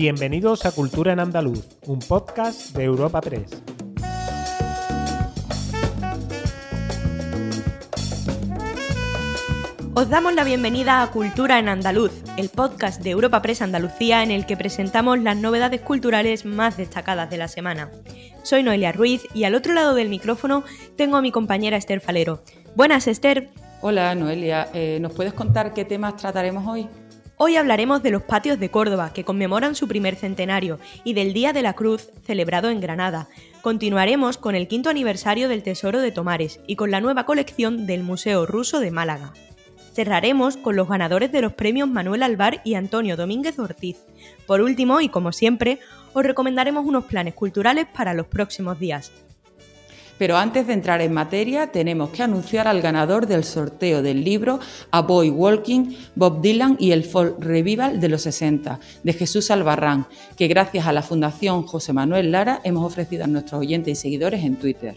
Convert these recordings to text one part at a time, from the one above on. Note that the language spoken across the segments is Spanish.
Bienvenidos a Cultura en Andaluz, un podcast de Europa Press. Os damos la bienvenida a Cultura en Andaluz, el podcast de Europa Press Andalucía en el que presentamos las novedades culturales más destacadas de la semana. Soy Noelia Ruiz y al otro lado del micrófono tengo a mi compañera Esther Falero. Buenas, Esther. Hola, Noelia. Eh, ¿Nos puedes contar qué temas trataremos hoy? Hoy hablaremos de los patios de Córdoba, que conmemoran su primer centenario, y del Día de la Cruz, celebrado en Granada. Continuaremos con el quinto aniversario del Tesoro de Tomares y con la nueva colección del Museo Ruso de Málaga. Cerraremos con los ganadores de los premios Manuel Alvar y Antonio Domínguez Ortiz. Por último, y como siempre, os recomendaremos unos planes culturales para los próximos días. Pero antes de entrar en materia, tenemos que anunciar al ganador del sorteo del libro A Boy Walking, Bob Dylan y el Folk Revival de los 60, de Jesús Albarrán, que gracias a la Fundación José Manuel Lara hemos ofrecido a nuestros oyentes y seguidores en Twitter.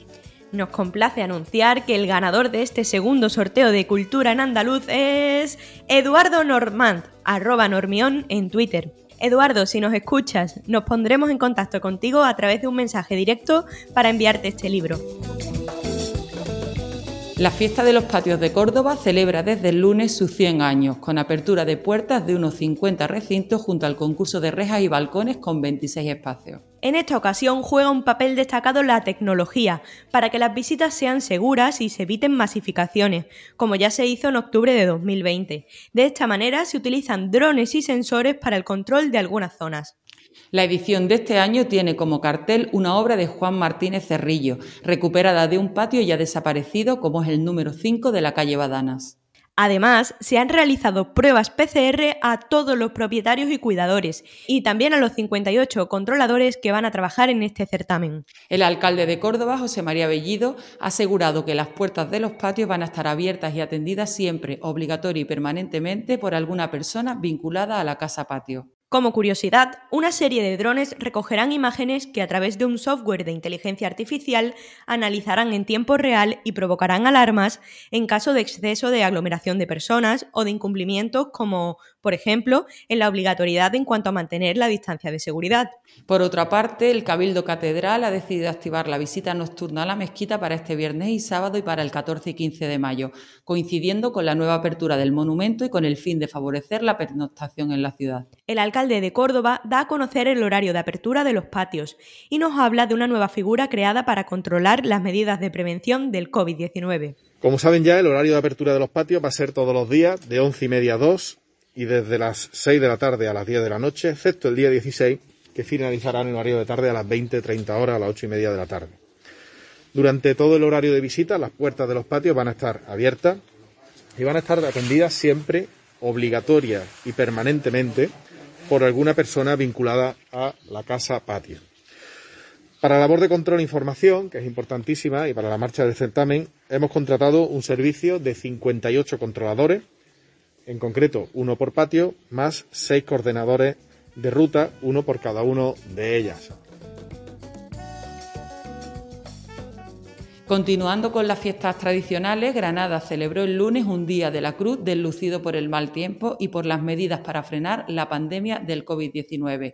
Nos complace anunciar que el ganador de este segundo sorteo de Cultura en Andaluz es Eduardo Normand, arroba Normión en Twitter. Eduardo, si nos escuchas, nos pondremos en contacto contigo a través de un mensaje directo para enviarte este libro. La fiesta de los patios de Córdoba celebra desde el lunes sus 100 años, con apertura de puertas de unos 50 recintos junto al concurso de rejas y balcones con 26 espacios. En esta ocasión juega un papel destacado la tecnología, para que las visitas sean seguras y se eviten masificaciones, como ya se hizo en octubre de 2020. De esta manera se utilizan drones y sensores para el control de algunas zonas. La edición de este año tiene como cartel una obra de Juan Martínez Cerrillo, recuperada de un patio ya desaparecido como es el número 5 de la calle Badanas. Además, se han realizado pruebas PCR a todos los propietarios y cuidadores y también a los 58 controladores que van a trabajar en este certamen. El alcalde de Córdoba, José María Bellido, ha asegurado que las puertas de los patios van a estar abiertas y atendidas siempre, obligatorio y permanentemente por alguna persona vinculada a la casa patio. Como curiosidad, una serie de drones recogerán imágenes que a través de un software de inteligencia artificial analizarán en tiempo real y provocarán alarmas en caso de exceso de aglomeración de personas o de incumplimientos como, por ejemplo, en la obligatoriedad en cuanto a mantener la distancia de seguridad. Por otra parte, el Cabildo Catedral ha decidido activar la visita nocturna a la mezquita para este viernes y sábado y para el 14 y 15 de mayo, coincidiendo con la nueva apertura del monumento y con el fin de favorecer la pernoctación en la ciudad. El alcalde de Córdoba da a conocer el horario de apertura de los patios y nos habla de una nueva figura creada para controlar las medidas de prevención del COVID-19. Como saben ya, el horario de apertura de los patios va a ser todos los días de once y media a 2 y desde las 6 de la tarde a las 10 de la noche, excepto el día 16, que finalizará en el horario de tarde a las 20-30 horas a las 8 y media de la tarde. Durante todo el horario de visita, las puertas de los patios van a estar abiertas y van a estar atendidas siempre, obligatoria y permanentemente, por alguna persona vinculada a la casa patio. Para la labor de control e información, que es importantísima, y para la marcha del certamen, hemos contratado un servicio de 58 controladores, en concreto uno por patio, más seis coordenadores de ruta, uno por cada uno de ellas. Continuando con las fiestas tradicionales, Granada celebró el lunes un Día de la Cruz deslucido por el mal tiempo y por las medidas para frenar la pandemia del COVID-19.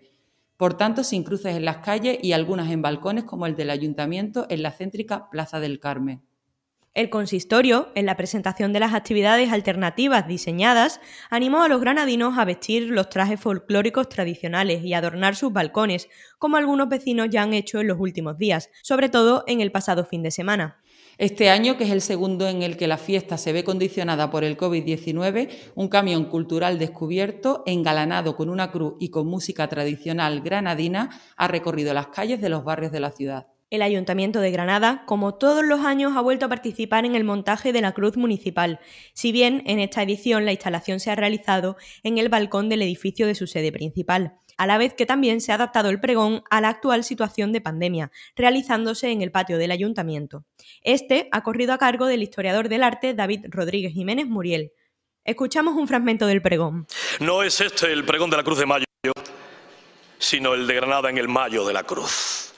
Por tanto, sin cruces en las calles y algunas en balcones como el del Ayuntamiento en la céntrica Plaza del Carmen. El consistorio, en la presentación de las actividades alternativas diseñadas, animó a los granadinos a vestir los trajes folclóricos tradicionales y adornar sus balcones, como algunos vecinos ya han hecho en los últimos días, sobre todo en el pasado fin de semana. Este año, que es el segundo en el que la fiesta se ve condicionada por el COVID-19, un camión cultural descubierto, engalanado con una cruz y con música tradicional granadina, ha recorrido las calles de los barrios de la ciudad. El Ayuntamiento de Granada, como todos los años, ha vuelto a participar en el montaje de la Cruz Municipal, si bien en esta edición la instalación se ha realizado en el balcón del edificio de su sede principal, a la vez que también se ha adaptado el pregón a la actual situación de pandemia, realizándose en el patio del Ayuntamiento. Este ha corrido a cargo del historiador del arte David Rodríguez Jiménez Muriel. Escuchamos un fragmento del pregón. No es este el pregón de la Cruz de Mayo, sino el de Granada en el Mayo de la Cruz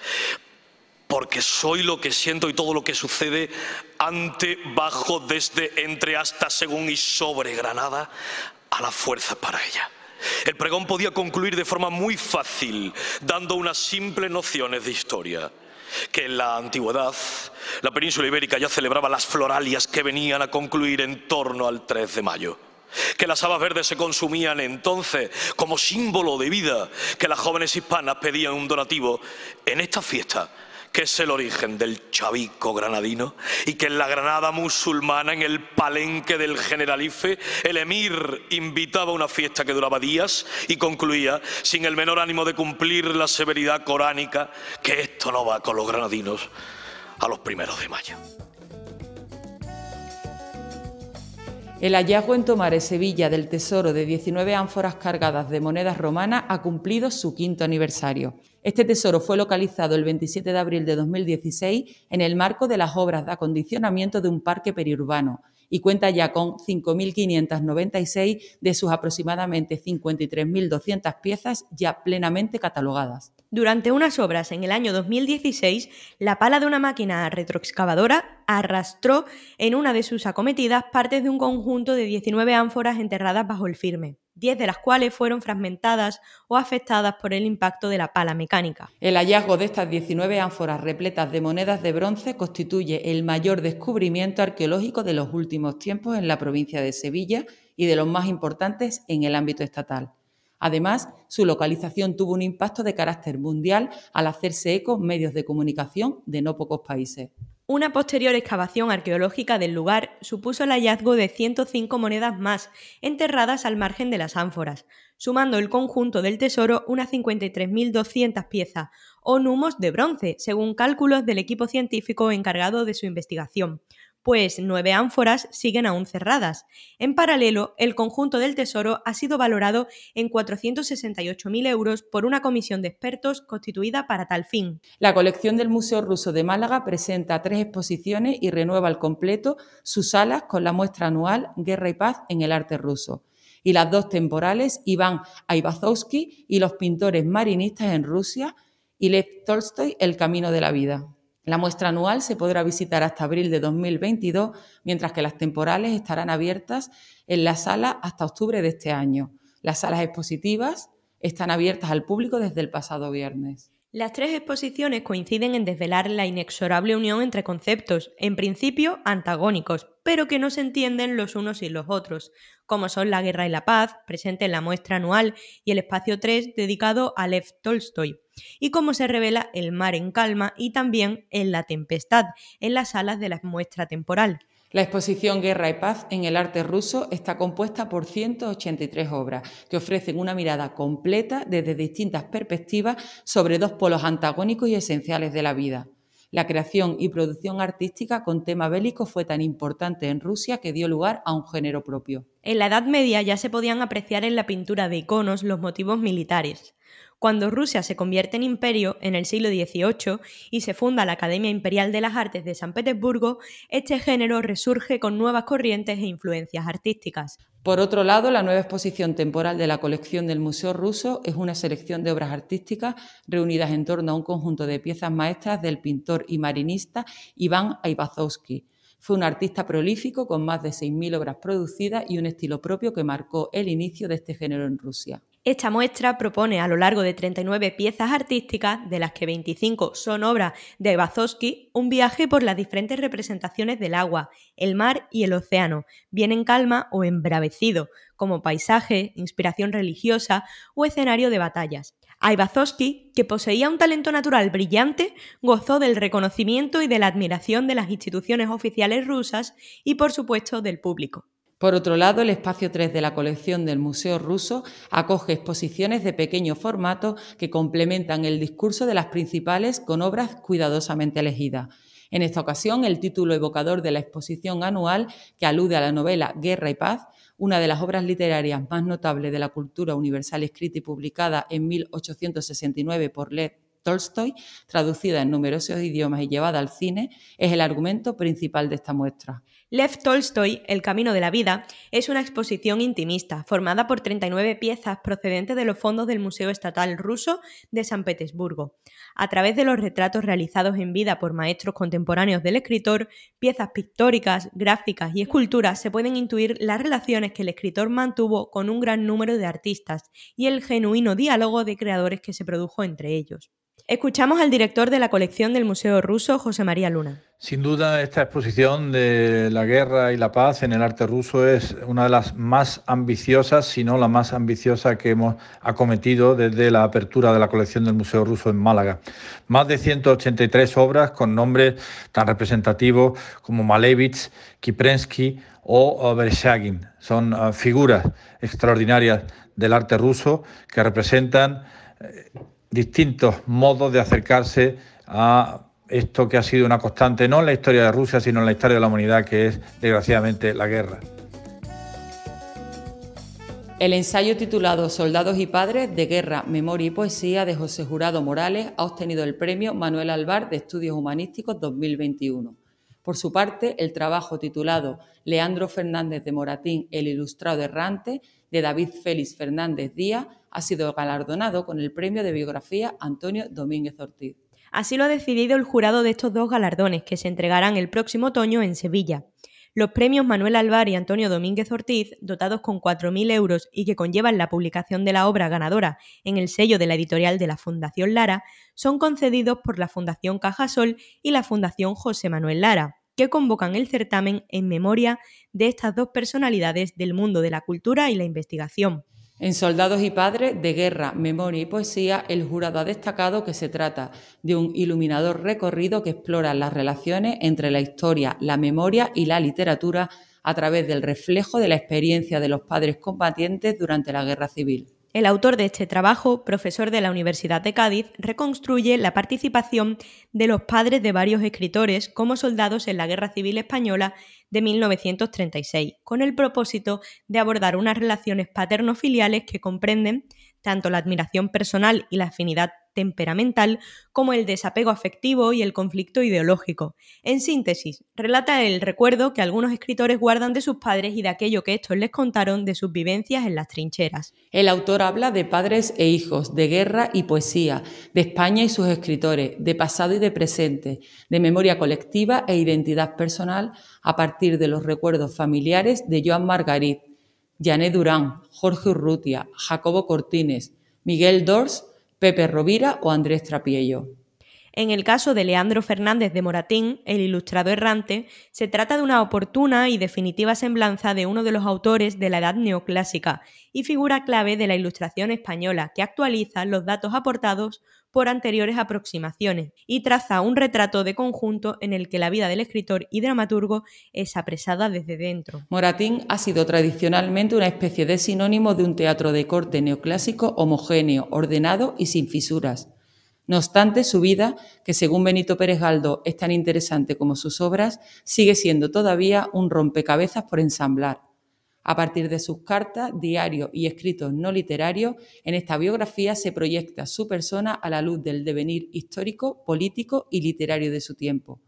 porque soy lo que siento y todo lo que sucede ante, bajo, desde, entre, hasta, según y sobre Granada, a la fuerza para ella. El pregón podía concluir de forma muy fácil, dando unas simples nociones de historia que en la antigüedad la península ibérica ya celebraba las floralias que venían a concluir en torno al 3 de mayo que las habas verdes se consumían entonces como símbolo de vida, que las jóvenes hispanas pedían un donativo en esta fiesta que es el origen del chavico granadino, y que en la Granada musulmana, en el palenque del Generalife, el emir invitaba a una fiesta que duraba días y concluía sin el menor ánimo de cumplir la severidad coránica, que esto no va con los granadinos a los primeros de mayo. El hallazgo en Tomares, Sevilla, del tesoro de 19 ánforas cargadas de monedas romanas ha cumplido su quinto aniversario. Este tesoro fue localizado el 27 de abril de 2016 en el marco de las obras de acondicionamiento de un parque periurbano y cuenta ya con 5.596 de sus aproximadamente 53.200 piezas ya plenamente catalogadas. Durante unas obras en el año 2016, la pala de una máquina retroexcavadora arrastró en una de sus acometidas partes de un conjunto de 19 ánforas enterradas bajo el firme. 10 de las cuales fueron fragmentadas o afectadas por el impacto de la pala mecánica. El hallazgo de estas 19 ánforas repletas de monedas de bronce constituye el mayor descubrimiento arqueológico de los últimos tiempos en la provincia de Sevilla y de los más importantes en el ámbito estatal. Además, su localización tuvo un impacto de carácter mundial al hacerse eco medios de comunicación de no pocos países. Una posterior excavación arqueológica del lugar supuso el hallazgo de 105 monedas más, enterradas al margen de las ánforas, sumando el conjunto del tesoro unas 53.200 piezas, o numos de bronce, según cálculos del equipo científico encargado de su investigación, pues nueve ánforas siguen aún cerradas. En paralelo, el conjunto del Tesoro ha sido valorado en 468.000 euros por una comisión de expertos constituida para tal fin. La colección del Museo Ruso de Málaga presenta tres exposiciones y renueva al completo sus salas con la muestra anual Guerra y Paz en el arte ruso. Y las dos temporales Iván Aivazovsky y los pintores marinistas en Rusia y Lev Tolstoy El Camino de la Vida. La muestra anual se podrá visitar hasta abril de 2022, mientras que las temporales estarán abiertas en la sala hasta octubre de este año. Las salas expositivas están abiertas al público desde el pasado viernes. Las tres exposiciones coinciden en desvelar la inexorable unión entre conceptos, en principio antagónicos, pero que no se entienden los unos y los otros, como son la guerra y la paz, presente en la muestra anual, y el espacio 3 dedicado a Lev Tolstoy, y cómo se revela el mar en calma y también en la tempestad, en las salas de la muestra temporal. La exposición Guerra y Paz en el arte ruso está compuesta por 183 obras que ofrecen una mirada completa desde distintas perspectivas sobre dos polos antagónicos y esenciales de la vida. La creación y producción artística con tema bélico fue tan importante en Rusia que dio lugar a un género propio. En la Edad Media ya se podían apreciar en la pintura de iconos los motivos militares. Cuando Rusia se convierte en imperio en el siglo XVIII y se funda la Academia Imperial de las Artes de San Petersburgo, este género resurge con nuevas corrientes e influencias artísticas. Por otro lado, la nueva exposición temporal de la colección del Museo Ruso es una selección de obras artísticas reunidas en torno a un conjunto de piezas maestras del pintor y marinista Iván Aivazovsky. Fue un artista prolífico con más de 6.000 obras producidas y un estilo propio que marcó el inicio de este género en Rusia. Esta muestra propone a lo largo de 39 piezas artísticas, de las que 25 son obras de Bazowski, un viaje por las diferentes representaciones del agua, el mar y el océano, bien en calma o embravecido, como paisaje, inspiración religiosa o escenario de batallas. Aivazovsky, que poseía un talento natural brillante, gozó del reconocimiento y de la admiración de las instituciones oficiales rusas y, por supuesto, del público. Por otro lado, el espacio 3 de la colección del Museo Ruso acoge exposiciones de pequeño formato que complementan el discurso de las principales con obras cuidadosamente elegidas. En esta ocasión, el título evocador de la exposición anual, que alude a la novela Guerra y Paz, una de las obras literarias más notables de la cultura universal escrita y publicada en 1869 por Lev Tolstoy, traducida en numerosos idiomas y llevada al cine, es el argumento principal de esta muestra. Lev Tolstoy, El Camino de la Vida, es una exposición intimista formada por 39 piezas procedentes de los fondos del Museo Estatal Ruso de San Petersburgo. A través de los retratos realizados en vida por maestros contemporáneos del escritor, piezas pictóricas, gráficas y esculturas se pueden intuir las relaciones que el escritor mantuvo con un gran número de artistas y el genuino diálogo de creadores que se produjo entre ellos. Escuchamos al director de la colección del Museo Ruso, José María Luna. Sin duda, esta exposición de la guerra y la paz en el arte ruso es una de las más ambiciosas, si no la más ambiciosa que hemos acometido desde la apertura de la colección del Museo Ruso en Málaga. Más de 183 obras con nombres tan representativos como Malevich, Kiprensky o Vershagin. Son uh, figuras extraordinarias del arte ruso que representan eh, distintos modos de acercarse a esto que ha sido una constante no en la historia de Rusia, sino en la historia de la humanidad, que es desgraciadamente la guerra. El ensayo titulado Soldados y Padres de Guerra, Memoria y Poesía de José Jurado Morales ha obtenido el premio Manuel Alvar de Estudios Humanísticos 2021. Por su parte, el trabajo titulado Leandro Fernández de Moratín, el ilustrado errante, de David Félix Fernández Díaz, ha sido galardonado con el premio de biografía Antonio Domínguez Ortiz. Así lo ha decidido el jurado de estos dos galardones, que se entregarán el próximo otoño en Sevilla. Los premios Manuel Alvar y Antonio Domínguez Ortiz, dotados con 4.000 euros y que conllevan la publicación de la obra ganadora en el sello de la editorial de la Fundación Lara, son concedidos por la Fundación Cajasol y la Fundación José Manuel Lara, que convocan el certamen en memoria de estas dos personalidades del mundo de la cultura y la investigación. En Soldados y Padres de Guerra, Memoria y Poesía, el jurado ha destacado que se trata de un iluminador recorrido que explora las relaciones entre la historia, la memoria y la literatura a través del reflejo de la experiencia de los padres combatientes durante la Guerra Civil. El autor de este trabajo, profesor de la Universidad de Cádiz, reconstruye la participación de los padres de varios escritores como soldados en la Guerra Civil Española de 1936, con el propósito de abordar unas relaciones paterno-filiales que comprenden tanto la admiración personal y la afinidad temperamental como el desapego afectivo y el conflicto ideológico. En síntesis, relata el recuerdo que algunos escritores guardan de sus padres y de aquello que estos les contaron de sus vivencias en las trincheras. El autor habla de padres e hijos, de guerra y poesía, de España y sus escritores, de pasado y de presente, de memoria colectiva e identidad personal a partir de los recuerdos familiares de Joan Margarit, Janet Durán, Jorge Urrutia, Jacobo Cortines, Miguel Dors Pepe Rovira o Andrés Trapiello. En el caso de Leandro Fernández de Moratín, el ilustrado errante, se trata de una oportuna y definitiva semblanza de uno de los autores de la Edad Neoclásica y figura clave de la ilustración española que actualiza los datos aportados por anteriores aproximaciones y traza un retrato de conjunto en el que la vida del escritor y dramaturgo es apresada desde dentro. Moratín ha sido tradicionalmente una especie de sinónimo de un teatro de corte neoclásico homogéneo, ordenado y sin fisuras. No obstante, su vida, que según Benito Pérez Galdo es tan interesante como sus obras, sigue siendo todavía un rompecabezas por ensamblar. A partir de sus cartas, diarios y escritos no literarios, en esta biografía se proyecta su persona a la luz del devenir histórico, político y literario de su tiempo.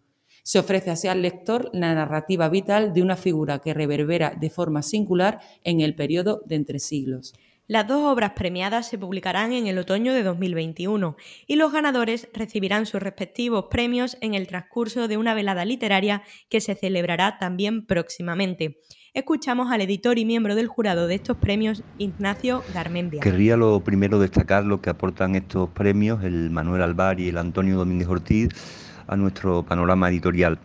Se ofrece así al lector la narrativa vital de una figura que reverbera de forma singular en el periodo de entre siglos. Las dos obras premiadas se publicarán en el otoño de 2021 y los ganadores recibirán sus respectivos premios en el transcurso de una velada literaria que se celebrará también próximamente escuchamos al editor y miembro del jurado de estos premios, Ignacio Garmendia. Querría lo primero destacar lo que aportan estos premios, el Manuel Alvar y el Antonio Domínguez Ortiz, a nuestro panorama editorial.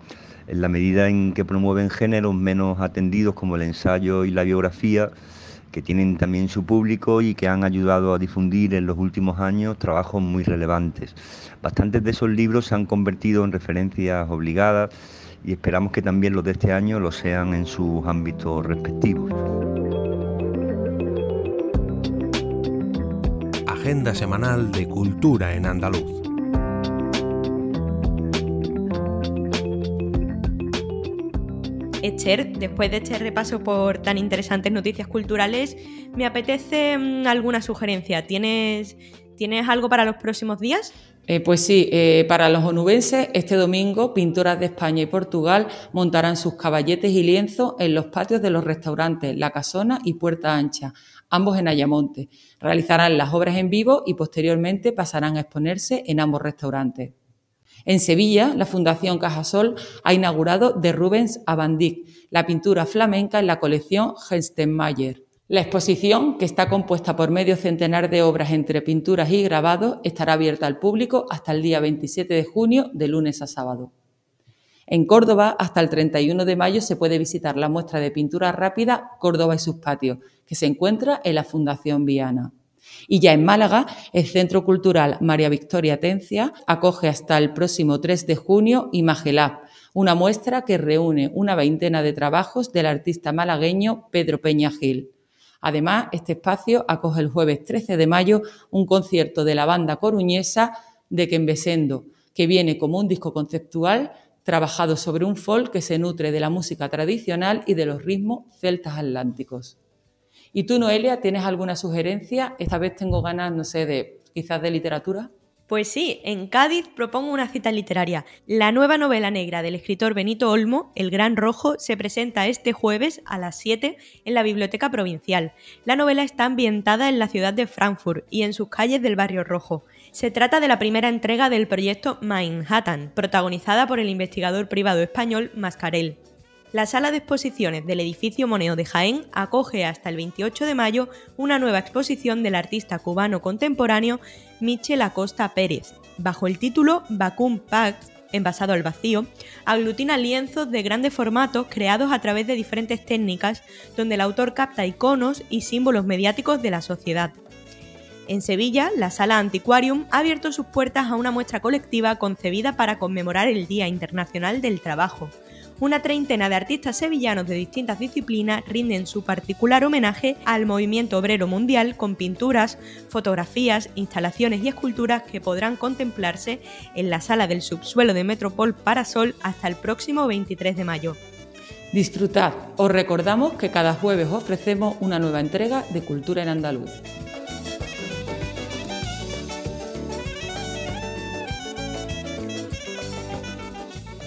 En la medida en que promueven géneros menos atendidos como el ensayo y la biografía, que tienen también su público y que han ayudado a difundir en los últimos años trabajos muy relevantes. Bastantes de esos libros se han convertido en referencias obligadas y esperamos que también los de este año lo sean en sus ámbitos respectivos. Agenda semanal de Cultura en Andaluz. Después de este repaso por tan interesantes noticias culturales, me apetece mm, alguna sugerencia. ¿Tienes, ¿Tienes algo para los próximos días? Eh, pues sí, eh, para los onubenses, este domingo, pintoras de España y Portugal montarán sus caballetes y lienzos en los patios de los restaurantes La Casona y Puerta Ancha, ambos en Ayamonte. Realizarán las obras en vivo y posteriormente pasarán a exponerse en ambos restaurantes. En Sevilla, la Fundación Cajasol ha inaugurado de Rubens a Van la pintura flamenca en la colección Genstenmayer. La exposición, que está compuesta por medio centenar de obras entre pinturas y grabados, estará abierta al público hasta el día 27 de junio, de lunes a sábado. En Córdoba, hasta el 31 de mayo, se puede visitar la muestra de pintura rápida Córdoba y sus patios, que se encuentra en la Fundación Viana. Y ya en Málaga, el Centro Cultural María Victoria Tencia acoge hasta el próximo 3 de junio Imagelab, una muestra que reúne una veintena de trabajos del artista malagueño Pedro Peña Gil. Además, este espacio acoge el jueves 13 de mayo un concierto de la banda coruñesa de Quembesendo, que viene como un disco conceptual trabajado sobre un folk que se nutre de la música tradicional y de los ritmos celtas atlánticos. ¿Y tú, Noelia, tienes alguna sugerencia? Esta vez tengo ganas, no sé, de quizás de literatura. Pues sí, en Cádiz propongo una cita literaria. La nueva novela negra del escritor Benito Olmo, El Gran Rojo, se presenta este jueves a las 7 en la Biblioteca Provincial. La novela está ambientada en la ciudad de Frankfurt y en sus calles del Barrio Rojo. Se trata de la primera entrega del proyecto Manhattan, protagonizada por el investigador privado español Mascarell. La sala de exposiciones del edificio Moneo de Jaén acoge hasta el 28 de mayo una nueva exposición del artista cubano contemporáneo Michel Acosta Pérez, bajo el título Vacuum Pact, envasado al vacío, aglutina lienzos de grandes formatos creados a través de diferentes técnicas donde el autor capta iconos y símbolos mediáticos de la sociedad. En Sevilla, la Sala Antiquarium ha abierto sus puertas a una muestra colectiva concebida para conmemorar el Día Internacional del Trabajo, una treintena de artistas sevillanos de distintas disciplinas rinden su particular homenaje al movimiento obrero mundial con pinturas, fotografías, instalaciones y esculturas que podrán contemplarse en la sala del subsuelo de Metropol Parasol hasta el próximo 23 de mayo. Disfrutad. Os recordamos que cada jueves ofrecemos una nueva entrega de Cultura en Andaluz.